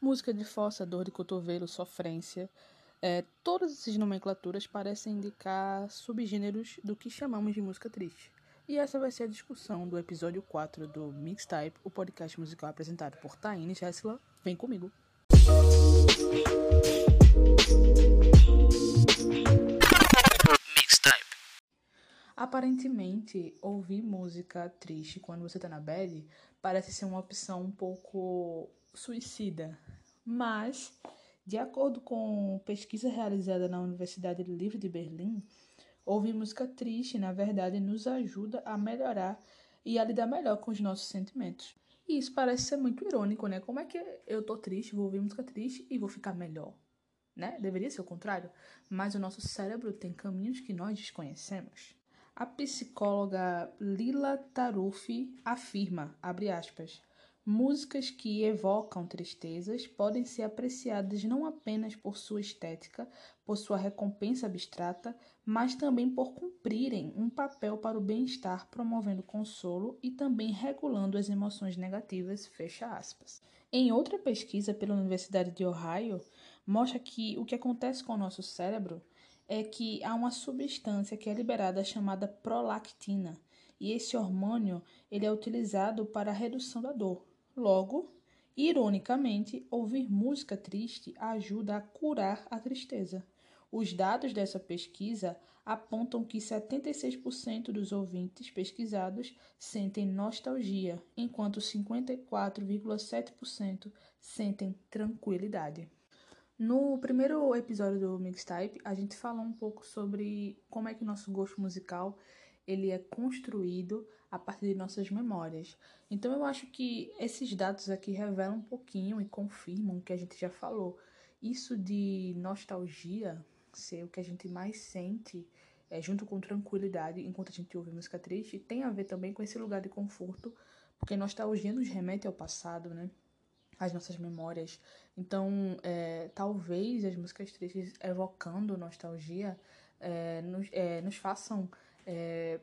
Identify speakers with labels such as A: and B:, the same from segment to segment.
A: música de força, dor de cotovelo, sofrência. É, todas essas nomenclaturas parecem indicar subgêneros do que chamamos de música triste. E essa vai ser a discussão do episódio 4 do Mixtype, o podcast musical apresentado por Taine Jessila. Vem comigo! Mixtype. Aparentemente, ouvir música triste quando você tá na bad parece ser uma opção um pouco suicida. Mas, de acordo com pesquisa realizada na Universidade Livre de Berlim, Ouvir música triste, na verdade, nos ajuda a melhorar e a lidar melhor com os nossos sentimentos. E isso parece ser muito irônico, né? Como é que eu tô triste, vou ouvir música triste e vou ficar melhor? Né? Deveria ser o contrário, mas o nosso cérebro tem caminhos que nós desconhecemos. A psicóloga Lila Tarufi afirma, abre aspas, Músicas que evocam tristezas podem ser apreciadas não apenas por sua estética, por sua recompensa abstrata, mas também por cumprirem um papel para o bem-estar, promovendo consolo e também regulando as emoções negativas. Fecha aspas. Em outra pesquisa pela Universidade de Ohio, mostra que o que acontece com o nosso cérebro é que há uma substância que é liberada chamada prolactina, e esse hormônio ele é utilizado para a redução da dor. Logo, ironicamente, ouvir música triste ajuda a curar a tristeza. Os dados dessa pesquisa apontam que 76% dos ouvintes pesquisados sentem nostalgia, enquanto 54,7% sentem tranquilidade. No primeiro episódio do Mixtype, a gente falou um pouco sobre como é que o nosso gosto musical ele é construído a partir de nossas memórias. Então eu acho que esses dados aqui revelam um pouquinho e confirmam o que a gente já falou. Isso de nostalgia ser o que a gente mais sente, é, junto com tranquilidade, enquanto a gente ouve música triste, tem a ver também com esse lugar de conforto, porque nostalgia nos remete ao passado, né? As nossas memórias. Então, é, talvez as músicas tristes evocando nostalgia é, nos, é, nos façam é,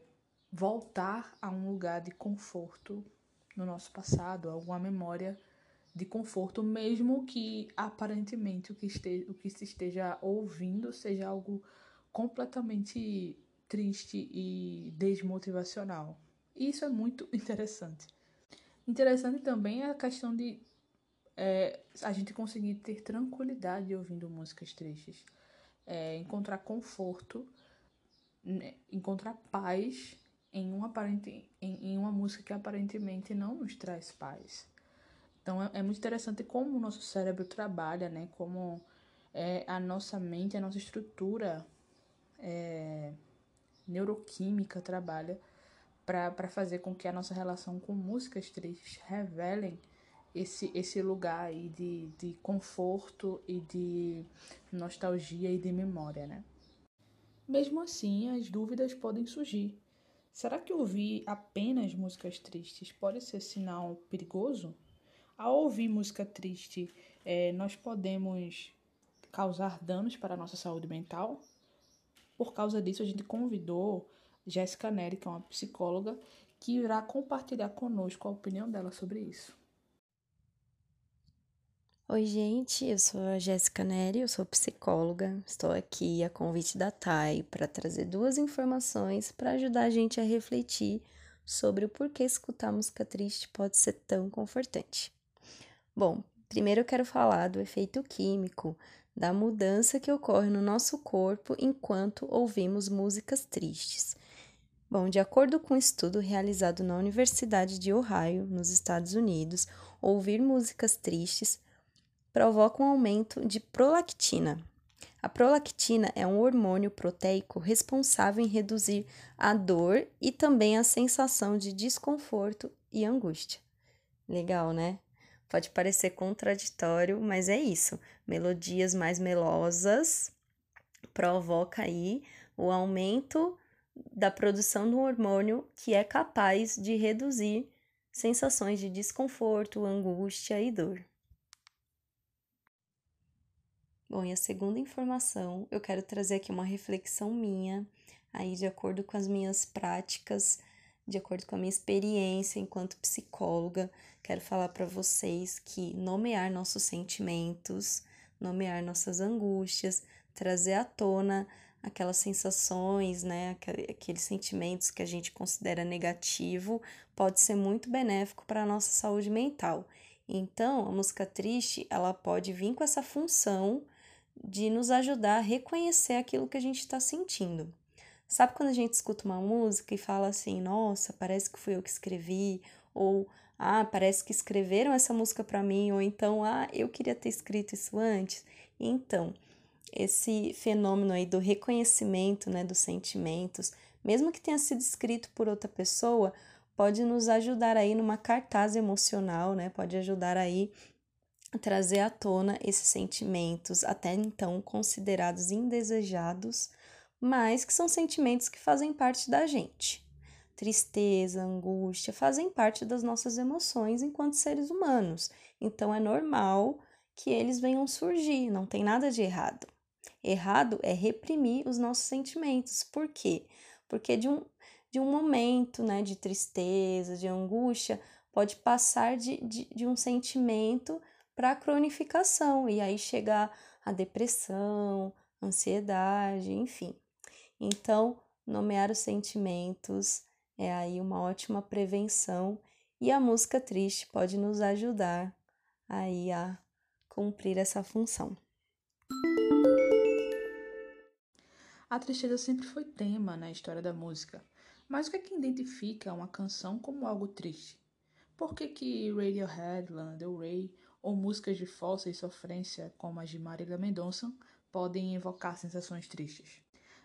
A: voltar a um lugar de conforto no nosso passado, alguma memória de conforto, mesmo que aparentemente o que, esteja, o que se esteja ouvindo seja algo completamente triste e desmotivacional. E isso é muito interessante. Interessante também é a questão de é, a gente conseguir ter tranquilidade ouvindo músicas tristes, é, encontrar conforto né, encontrar paz em uma, aparente, em, em uma música que aparentemente não nos traz paz. Então é, é muito interessante como o nosso cérebro trabalha, né? Como é, a nossa mente, a nossa estrutura é, neuroquímica trabalha para fazer com que a nossa relação com músicas tristes revelem esse, esse lugar aí de, de conforto e de nostalgia e de memória, né? Mesmo assim, as dúvidas podem surgir. Será que ouvir apenas músicas tristes pode ser sinal perigoso? Ao ouvir música triste, é, nós podemos causar danos para a nossa saúde mental? Por causa disso, a gente convidou Jéssica Neri, que é uma psicóloga, que irá compartilhar conosco a opinião dela sobre isso.
B: Oi, gente, eu sou a Jéssica Neri, eu sou psicóloga. Estou aqui a convite da TAI para trazer duas informações para ajudar a gente a refletir sobre o porquê escutar música triste pode ser tão confortante. Bom, primeiro eu quero falar do efeito químico, da mudança que ocorre no nosso corpo enquanto ouvimos músicas tristes. Bom, de acordo com um estudo realizado na Universidade de Ohio, nos Estados Unidos, ouvir músicas tristes provoca um aumento de prolactina. A prolactina é um hormônio proteico responsável em reduzir a dor e também a sensação de desconforto e angústia. Legal, né? Pode parecer contraditório, mas é isso. Melodias mais melosas provoca aí o aumento da produção do hormônio que é capaz de reduzir sensações de desconforto, angústia e dor. Bom, e a segunda informação, eu quero trazer aqui uma reflexão minha, aí de acordo com as minhas práticas de acordo com a minha experiência enquanto psicóloga, quero falar para vocês que nomear nossos sentimentos, nomear nossas angústias, trazer à tona aquelas sensações, né, aqueles sentimentos que a gente considera negativo, pode ser muito benéfico para a nossa saúde mental. Então, a música triste, ela pode vir com essa função de nos ajudar a reconhecer aquilo que a gente está sentindo. Sabe quando a gente escuta uma música e fala assim, nossa, parece que fui eu que escrevi, ou ah, parece que escreveram essa música para mim, ou então, ah, eu queria ter escrito isso antes. Então, esse fenômeno aí do reconhecimento, né, dos sentimentos, mesmo que tenha sido escrito por outra pessoa, pode nos ajudar aí numa cartaz emocional, né? Pode ajudar aí trazer à tona esses sentimentos até então considerados indesejados, mas que são sentimentos que fazem parte da gente. Tristeza, angústia fazem parte das nossas emoções enquanto seres humanos. Então é normal que eles venham surgir, não tem nada de errado. Errado é reprimir os nossos sentimentos. Por quê? Porque de um, de um momento né, de tristeza, de angústia, pode passar de, de, de um sentimento para a cronificação e aí chegar a depressão, ansiedade, enfim. Então, nomear os sentimentos é aí uma ótima prevenção e a música triste pode nos ajudar aí a cumprir essa função.
A: A tristeza sempre foi tema na história da música, mas o que é que identifica uma canção como algo triste? Por que que Radiohead, Lana Del Rey ou músicas de força e sofrência como as de Marília Mendonça podem evocar sensações tristes?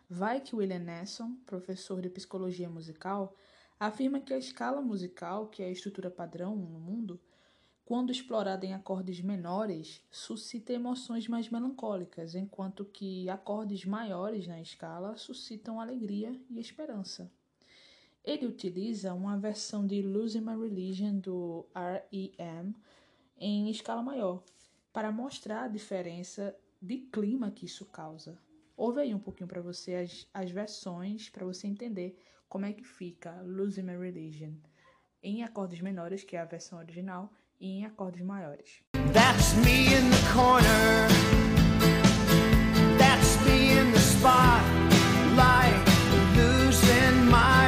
A: Vai que William Nesson, professor de psicologia musical, afirma que a escala musical, que é a estrutura padrão no mundo, quando explorada em acordes menores, suscita emoções mais melancólicas, enquanto que acordes maiores na escala suscitam alegria e esperança. Ele utiliza uma versão de Losing My Religion do R.E.M. em escala maior, para mostrar a diferença de clima que isso causa. Ouve aí um pouquinho para você as, as versões, para você entender como é que fica Losing My Religion em acordes menores, que é a versão original, e em acordes maiores. That's me in the corner. That's me in the spotlight, losing my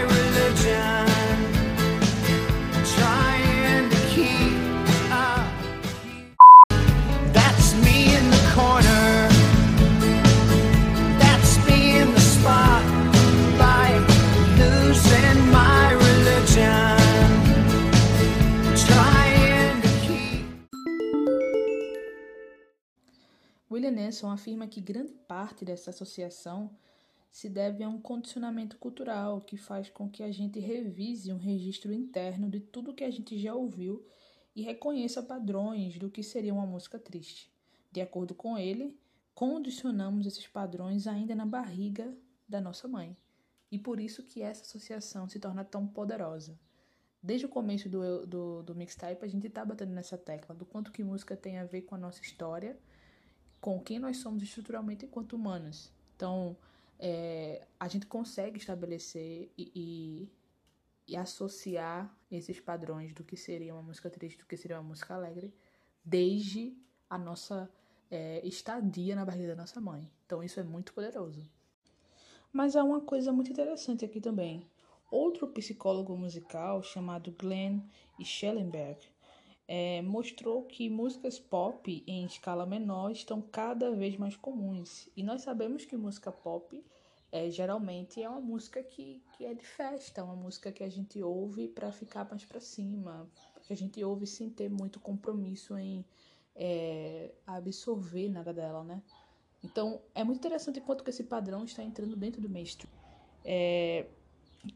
A: Nelson afirma que grande parte dessa associação se deve a um condicionamento cultural que faz com que a gente revise um registro interno de tudo que a gente já ouviu e reconheça padrões do que seria uma música triste. De acordo com ele, condicionamos esses padrões ainda na barriga da nossa mãe. E por isso que essa associação se torna tão poderosa. Desde o começo do, do, do mixtape, a gente está batendo nessa tecla do quanto que música tem a ver com a nossa história com quem nós somos estruturalmente enquanto humanos. Então, é, a gente consegue estabelecer e, e, e, associar esses padrões do que seria uma música triste, do que seria uma música alegre, desde a nossa é, estadia na barriga da nossa mãe. Então, isso é muito poderoso. Mas há uma coisa muito interessante aqui também. Outro psicólogo musical chamado Glenn Schellenberg é, mostrou que músicas pop em escala menor estão cada vez mais comuns. E nós sabemos que música pop é, geralmente é uma música que, que é de festa, uma música que a gente ouve para ficar mais para cima, que a gente ouve sem ter muito compromisso em é, absorver nada dela, né? Então é muito interessante quanto que esse padrão está entrando dentro do mainstream. É,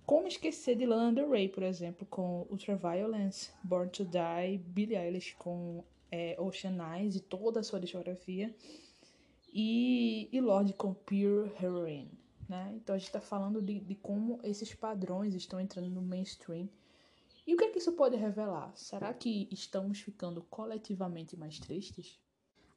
A: como esquecer de Lana Del Rey, por exemplo, com Ultraviolence, Born to Die, Billie Eilish com é, Ocean Eyes e toda a sua discografia, e, e Lorde com Pure Heroine. Né? Então a gente está falando de, de como esses padrões estão entrando no mainstream. E o que é que isso pode revelar? Será que estamos ficando coletivamente mais tristes?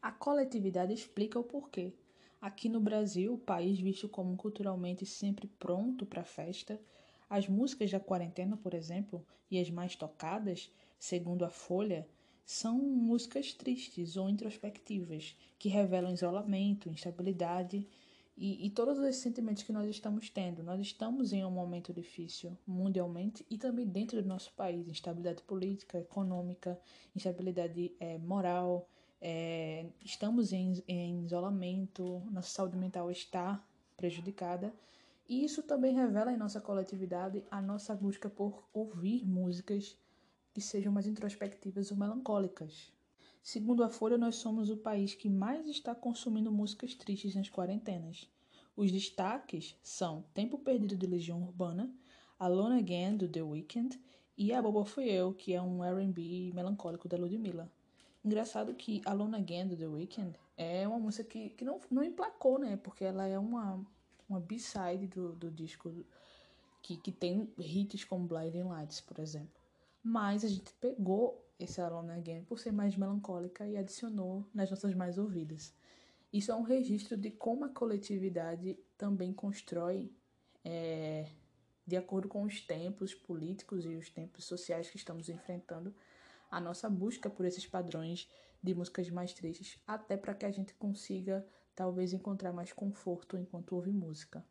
A: A coletividade explica o porquê. Aqui no Brasil, país visto como culturalmente sempre pronto para festa, As músicas da quarentena, por exemplo, e as mais tocadas, segundo a Folha, são músicas tristes ou introspectivas, que revelam isolamento, instabilidade e, e, todos os sentimentos que nós estamos tendo. Nós estamos em um momento difícil mundialmente e também dentro do nosso país instabilidade política, econômica, instabilidade é, moral. É, estamos em, em isolamento, nossa saúde mental está prejudicada. E isso também revela em nossa coletividade a nossa busca por ouvir músicas que sejam mais introspectivas ou melancólicas. Segundo a Folha, nós somos o país que mais está consumindo músicas tristes nas quarentenas. Os destaques são Tempo Perdido de Legião Urbana, Alone Again do The Weeknd e A Boba Fui Eu, que é um R&B melancólico da Ludmilla. Engraçado que Alone Again do The Weeknd é uma música que, que não, não emplacou, né? Porque ela é uma, uma B-side do, do disco que, que tem hits como Blinding Lights, por exemplo. Mas a gente pegou esse Alone Again por ser mais melancólica e adicionou nas nossas mais ouvidas. Isso é um registro de como a coletividade também constrói, é, de acordo com os tempos políticos e os tempos sociais que estamos enfrentando, a nossa busca por esses padrões de músicas mais tristes, até para que a gente consiga talvez encontrar mais conforto enquanto ouve música.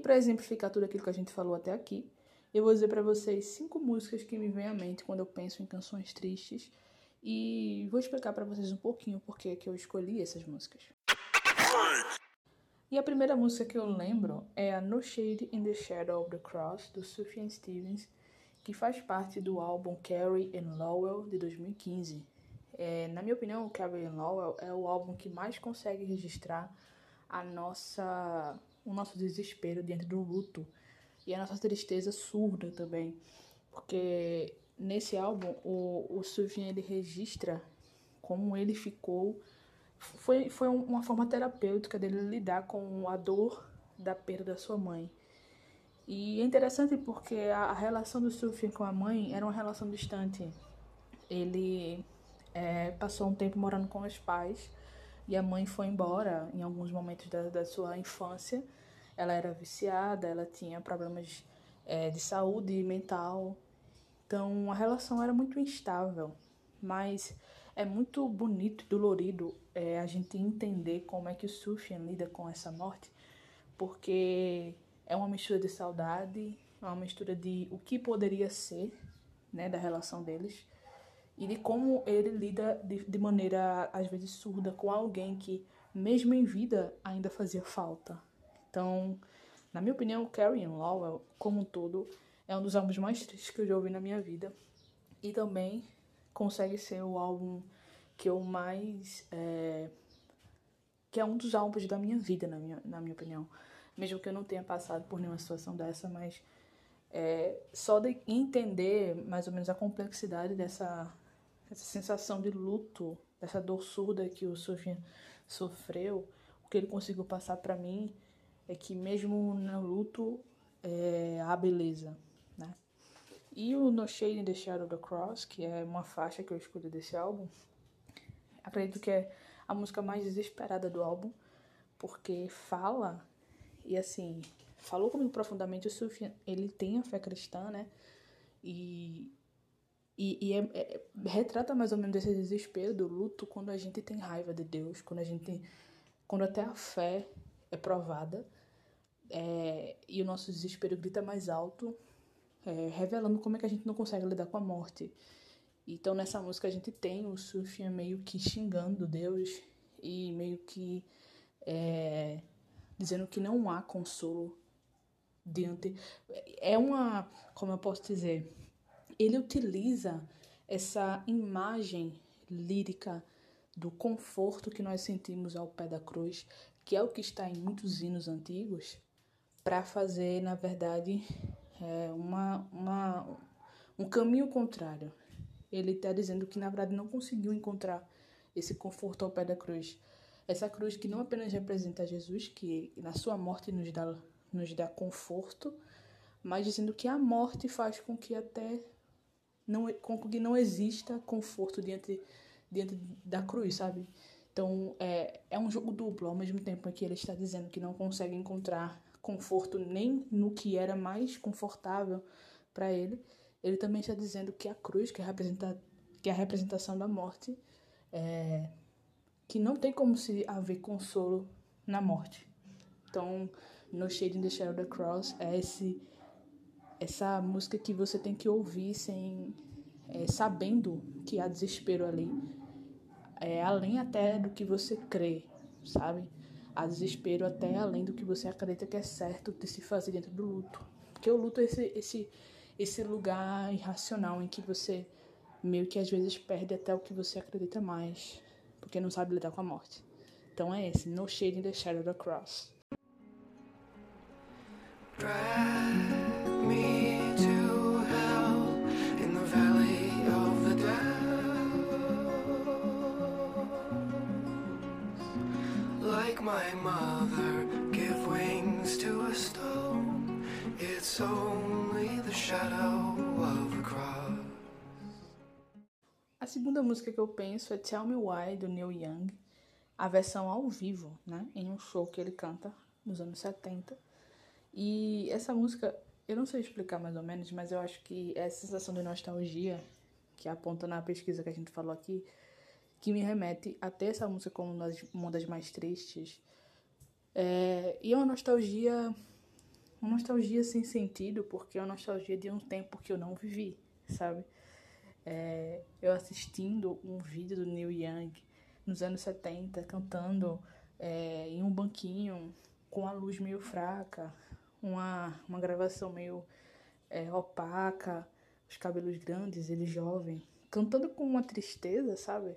A: para exemplificar tudo aquilo que a gente falou até aqui, eu vou dizer para vocês cinco músicas que me vêm à mente quando eu penso em canções tristes e vou explicar para vocês um pouquinho por que eu escolhi essas músicas. E a primeira música que eu lembro é a No Shade in the Shadow of the Cross, do Sufjan Stevens, que faz parte do álbum Carrie and Lowell, de 2015. É, na minha opinião, o Carrie and Lowell é o álbum que mais consegue registrar a nossa o nosso desespero diante do luto e a nossa tristeza surda também, porque nesse álbum o, o Sufjan ele registra como ele ficou foi, foi uma forma terapêutica dele lidar com a dor da perda da sua mãe. E é interessante porque a, relação do Sufjan com a mãe era uma relação distante. Ele é, passou um tempo morando com os pais e a mãe foi embora em alguns momentos da, da sua infância. Ela era viciada, ela tinha problemas é, de saúde mental. Então a relação era muito instável. Mas é muito bonito e dolorido é, a gente entender como é que o Sufjan lida com essa morte, porque é uma mistura de saudade, é uma mistura de o que poderia ser, né, da relação deles e de como ele lida de, de maneira às vezes surda com alguém que, mesmo em vida, ainda fazia falta. Então, na minha opinião, Carrie and Lowell, como um todo, é um dos álbuns mais tristes que eu já ouvi na minha vida e também consegue ser o álbum que eu mais. É, que é um dos álbuns da minha vida, na minha, na minha opinião. Mesmo que eu não tenha passado por nenhuma situação dessa, mas é, só de entender mais ou menos a complexidade dessa essa sensação de luto, dessa dor surda que o Sufjan sofreu, o que ele conseguiu passar para mim é que mesmo no luto é, há beleza, né? E o No Shade in the Shadow of the Cross, que é uma faixa que eu escolhi desse álbum, acredito que é a música mais desesperada do álbum, porque fala, e assim, falou comigo profundamente, o Sufjan, ele tem a fé cristã, né? E e, e é, é, retrata mais ou menos esse desespero do luto quando a gente tem raiva de Deus, quando a gente. quando até a fé é provada é, e o nosso desespero grita mais alto, é, revelando como é que a gente não consegue lidar com a morte. Então nessa música a gente tem o Sufjan meio que xingando Deus e meio que é, dizendo que não há consolo diante. É uma. Como eu posso dizer? ele utiliza essa imagem lírica do conforto que nós sentimos ao pé da cruz, que é o que está em muitos hinos antigos, para fazer, na verdade, é, uma, uma, um caminho contrário. Ele está dizendo que, na verdade, não conseguiu encontrar esse conforto ao pé da cruz. Essa cruz que não apenas representa Jesus, que na sua morte nos dá, nos dá conforto, mas dizendo que a morte faz com que até não, com que não exista conforto diante diante da cruz, sabe? Então é, é um jogo duplo, ao mesmo tempo que ele está dizendo que não consegue encontrar conforto nem no que era mais confortável para ele, ele também está dizendo que a cruz, que é, representa, que é a representação da morte, é, que não tem como se haver consolo na morte. Então, No Shade in the Shadow of the Cross é esse, essa música que você tem que ouvir sem é, sabendo que há desespero ali, é, além até do que você crê, sabe? Há desespero até além do que você acredita que é certo de se fazer dentro do luto. Porque o luto é esse, esse, esse lugar irracional em que você meio que às vezes perde até o que você acredita mais, porque não sabe lidar com a morte. Então é esse, No Shade in the Shadow of the Cross. like my mother, give wings to a stone. It's only the shadow segunda música que eu penso é Tell Me Why, do Neil Young, a versão ao vivo, né, em um show que ele canta nos anos 70. E essa música, eu não sei explicar mais ou menos, mas eu acho que é essa sensação de nostalgia que aponta na pesquisa que a gente falou aqui, que me remete a ter essa música como uma das mais tristes. É, e é uma nostalgia, uma nostalgia sem sentido, porque é uma nostalgia de um tempo que eu não vivi, sabe? É, eu assistindo um vídeo do Neil Young nos anos 70, cantando é, em um banquinho, com a luz meio fraca, uma, uma gravação meio é, opaca, os cabelos grandes, ele jovem, cantando com uma tristeza, sabe?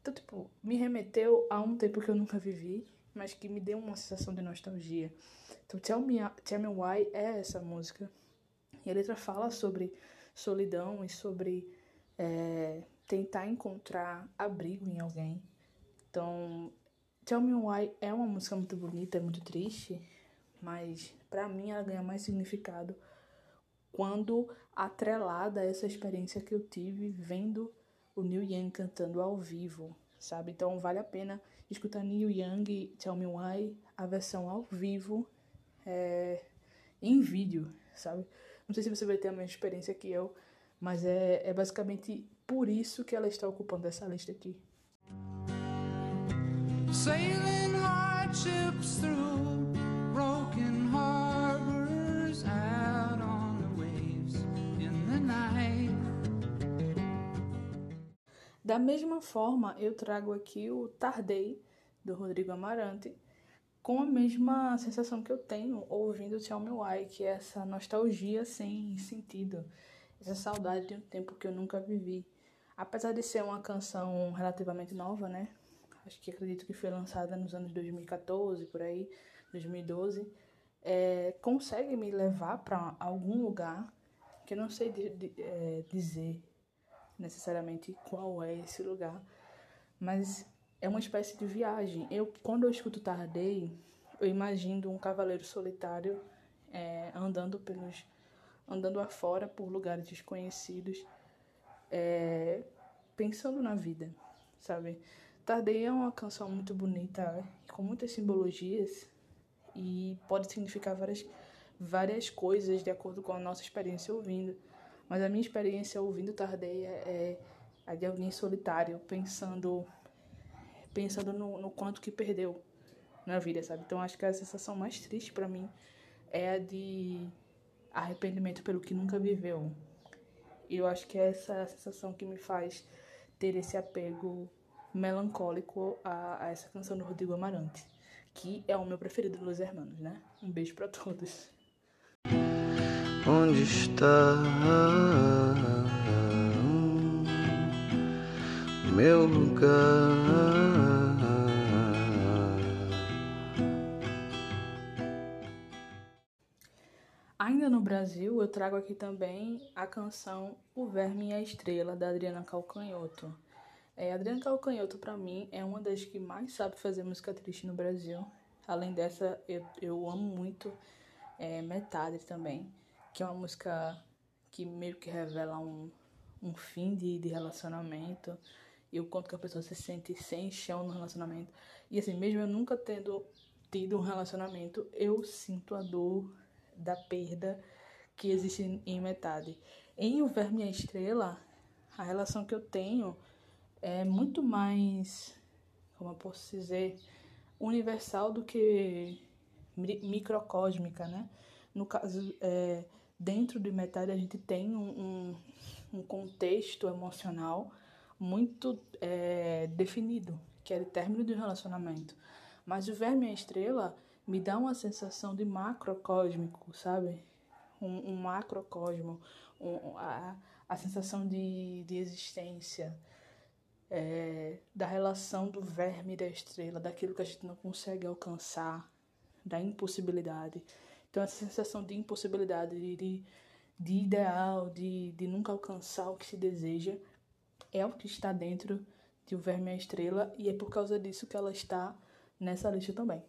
A: Então, tipo, me remeteu a um tempo que eu nunca vivi, mas que me deu uma sensação de nostalgia. Então, Tell Me, Tell Me Why é essa música. E a letra fala sobre solidão e sobre é, tentar encontrar abrigo em alguém. Então, Tell Me Why é uma música muito bonita, é muito triste, mas para mim ela ganha mais significado quando atrelada a essa experiência que eu tive vendo o Neil Young cantando ao vivo, sabe? Então vale a pena escutar Neil Young Tell Me Why, a versão ao vivo, é, em vídeo, sabe? Não sei se você vai ter a mesma experiência que eu, mas é, é basicamente por isso que ela está ocupando essa lista aqui. Sailing hardships through broken harbors out on the waves in the night. Da mesma forma, eu trago aqui o Tardei, do Rodrigo Amarante, com a mesma sensação que eu tenho ouvindo Tell Me Why, que é essa nostalgia sem sentido, essa saudade de um tempo que eu nunca vivi. Apesar de ser uma canção relativamente nova, né? Acho que acredito que foi lançada nos anos 2014, por aí, 2012, é, consegue me levar para algum lugar que eu não sei de, de, é, dizer necessariamente qual é esse lugar, mas é uma espécie de viagem. Eu, quando eu escuto Tardei, eu imagino um cavaleiro solitário é, andando pelos, andando afora por lugares desconhecidos, é, pensando na vida, sabe? Tardei é uma canção muito bonita, com muitas simbologias e pode significar várias, várias coisas de acordo com a nossa experiência ouvindo. Mas a minha experiência ouvindo Tardeia é a de alguém solitário, pensando pensando no, no quanto que perdeu na vida, sabe? Então acho que a sensação mais triste para mim é a de arrependimento pelo que nunca viveu. E eu acho que é essa sensação que me faz ter esse apego melancólico a, a essa canção do Rodrigo Amarante, que é o meu preferido dos Hermanos, né? Um beijo para todos. Onde está meu lugar? Ainda no Brasil, eu trago aqui também a canção O Verme e a Estrela, da Adriana Calcanhoto. É, Adriana Calcanhoto, para mim, é uma das que mais sabe fazer música triste no Brasil. Além dessa, eu, eu amo muito é, Metade também que é uma música que meio que revela um, um fim de, de relacionamento e o quanto que a pessoa se sente sem chão no relacionamento. E assim, mesmo eu nunca tendo tido um relacionamento, eu sinto a dor da perda que existe em metade. Em O Verme e a Estrela, a relação que eu tenho é muito mais, como eu posso dizer, universal do que microcósmica, né? No caso, é, dentro de metade a gente tem um, um, um contexto emocional muito é, definido, que é o término de um relacionamento. Mas o Verme e a Estrela me dá uma sensação de macrocósmico, sabe? Um, um macrocosmo, um, a, a sensação de, de existência, é, da relação do verme e da estrela, daquilo que a gente não consegue alcançar, da impossibilidade. Então, essa sensação de impossibilidade, de, de, de ideal, de, de nunca alcançar o que se deseja, é o que está dentro de O Verme e a Estrela, e é por causa disso que ela está nessa lista também.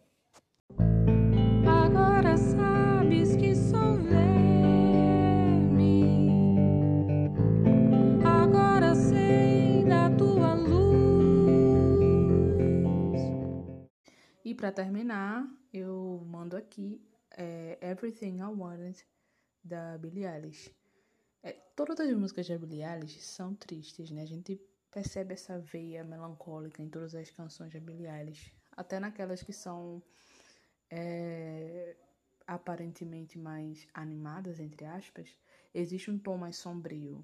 A: Para terminar, eu mando aqui é, Everything I Wanted da Billie Eilish. É, todas as músicas da Billie Eilish são tristes, né? A gente percebe essa veia melancólica em todas as canções da Billie Eilish, até naquelas que são é, aparentemente mais animadas, entre aspas, existe um tom mais sombrio.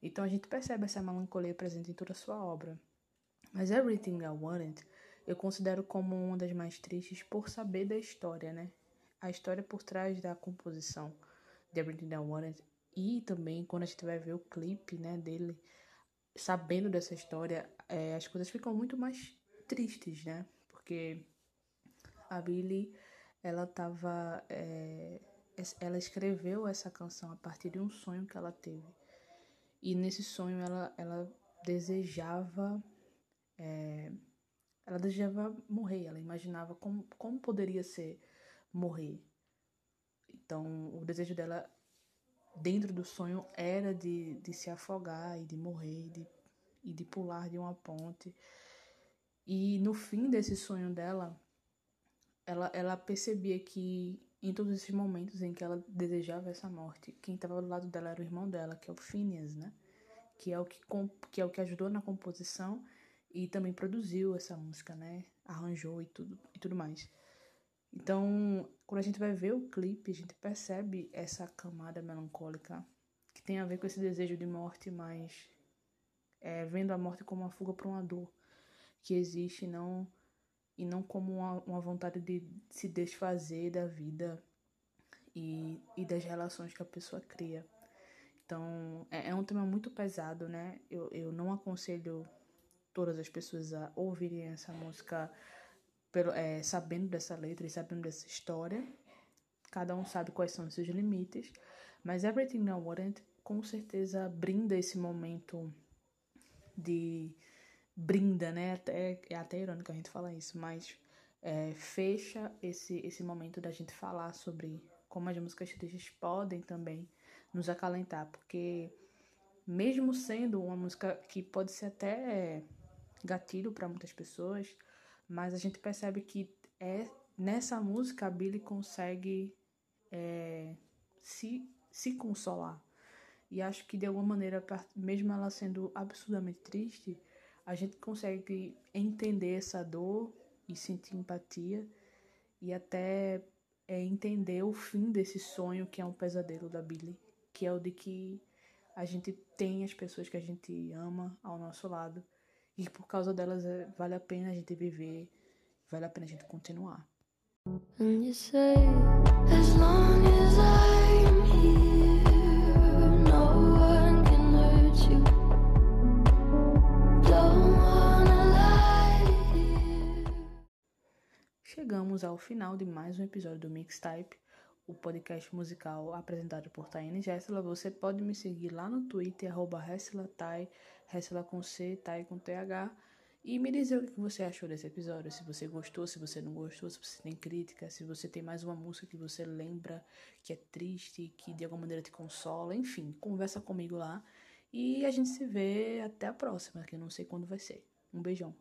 A: Então a gente percebe essa melancolia presente em toda a sua obra. Mas Everything I Wanted eu considero como uma das mais tristes por saber da história, né? A história por trás da composição de Everything I Wanted e também quando a gente vai ver o clipe, né, dele, sabendo dessa história, é, as coisas ficam muito mais tristes, né? Porque a Billie, ela tava, é, ela escreveu essa canção a partir de um sonho que ela teve. E nesse sonho ela, ela desejava é, ela desejava morrer, ela imaginava como, como poderia ser morrer. Então, o desejo dela dentro do sonho era de, de se afogar e de morrer de, e de pular de uma ponte. E no fim desse sonho dela, ela, ela percebia que em todos esses momentos em que ela desejava essa morte, quem estava do lado dela era o irmão dela, que é o Phineas, né? Que é o que, que, é o que ajudou na composição e também produziu essa música, né? Arranjou e tudo, e tudo mais. Então, quando a gente vai ver o clipe, a gente percebe essa camada melancólica que tem a ver com esse desejo de morte, mas é, vendo a morte como uma fuga para uma dor que existe não e não como uma, uma vontade de se desfazer da vida e, e das relações que a pessoa cria. Então, é, é um tema muito pesado, né? Eu, eu não aconselho todas as pessoas a ouvirem essa música pelo, é, sabendo dessa letra e sabendo dessa história. Cada um sabe quais são os seus limites, mas Everything Now Wanted com certeza brinda esse momento de brinda, né? Até, é até irônico a gente falar isso, mas é, fecha esse, esse momento da gente falar sobre como as músicas tristes podem também nos acalentar, porque mesmo sendo uma música que pode ser até gatilho para muitas pessoas, mas a gente percebe que é nessa música a Billy consegue é, se, se consolar. E acho que de alguma maneira, mesmo ela sendo absurdamente triste, a gente consegue entender essa dor e sentir empatia e até é, entender o fim desse sonho que é um pesadelo da Billy, que é o de que a gente tem as pessoas que a gente ama ao nosso lado e por causa delas é, vale a pena a gente viver, vale a pena a gente continuar. And you say, as long as I'm here, no one can hurt you. Don't wanna lie Chegamos ao final de mais um episódio do Mixtype, o podcast musical apresentado por Taine Gessela. Você pode me seguir lá no Twitter, arroba Resta com C, tá? E com TH. E me dizer o que você achou desse episódio. Se você gostou, se você não gostou, se você tem crítica, se você tem mais uma música que você lembra que é triste, que de alguma maneira te consola. Enfim, conversa comigo lá. E a gente se vê até a próxima, que eu não sei quando vai ser. Um beijão.